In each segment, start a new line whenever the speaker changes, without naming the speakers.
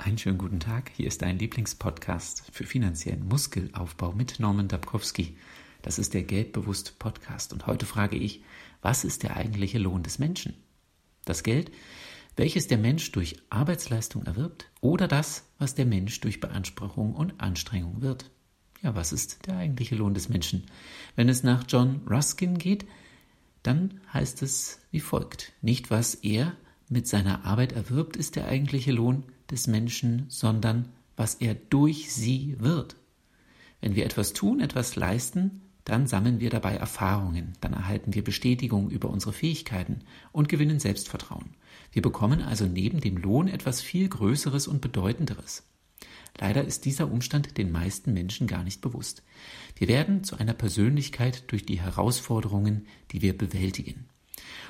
Einen schönen guten Tag. Hier ist dein Lieblingspodcast für finanziellen Muskelaufbau mit Norman Dabkowski. Das ist der Geldbewusst Podcast. Und heute frage ich, was ist der eigentliche Lohn des Menschen? Das Geld, welches der Mensch durch Arbeitsleistung erwirbt oder das, was der Mensch durch Beanspruchung und Anstrengung wird? Ja, was ist der eigentliche Lohn des Menschen? Wenn es nach John Ruskin geht, dann heißt es wie folgt. Nicht was er mit seiner Arbeit erwirbt, ist der eigentliche Lohn, des Menschen, sondern was er durch sie wird. Wenn wir etwas tun, etwas leisten, dann sammeln wir dabei Erfahrungen, dann erhalten wir Bestätigung über unsere Fähigkeiten und gewinnen Selbstvertrauen. Wir bekommen also neben dem Lohn etwas viel Größeres und Bedeutenderes. Leider ist dieser Umstand den meisten Menschen gar nicht bewusst. Wir werden zu einer Persönlichkeit durch die Herausforderungen, die wir bewältigen.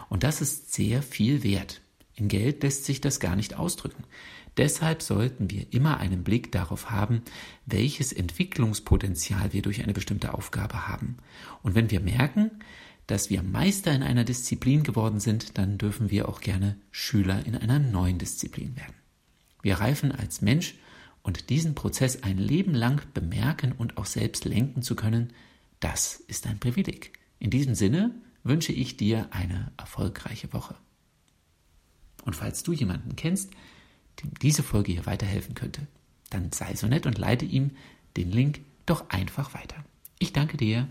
Und das ist sehr viel wert. In Geld lässt sich das gar nicht ausdrücken. Deshalb sollten wir immer einen Blick darauf haben, welches Entwicklungspotenzial wir durch eine bestimmte Aufgabe haben. Und wenn wir merken, dass wir Meister in einer Disziplin geworden sind, dann dürfen wir auch gerne Schüler in einer neuen Disziplin werden. Wir reifen als Mensch und diesen Prozess ein Leben lang bemerken und auch selbst lenken zu können, das ist ein Privileg. In diesem Sinne wünsche ich dir eine erfolgreiche Woche. Und falls du jemanden kennst, dem diese Folge hier weiterhelfen könnte, dann sei so nett und leite ihm den Link doch einfach weiter. Ich danke dir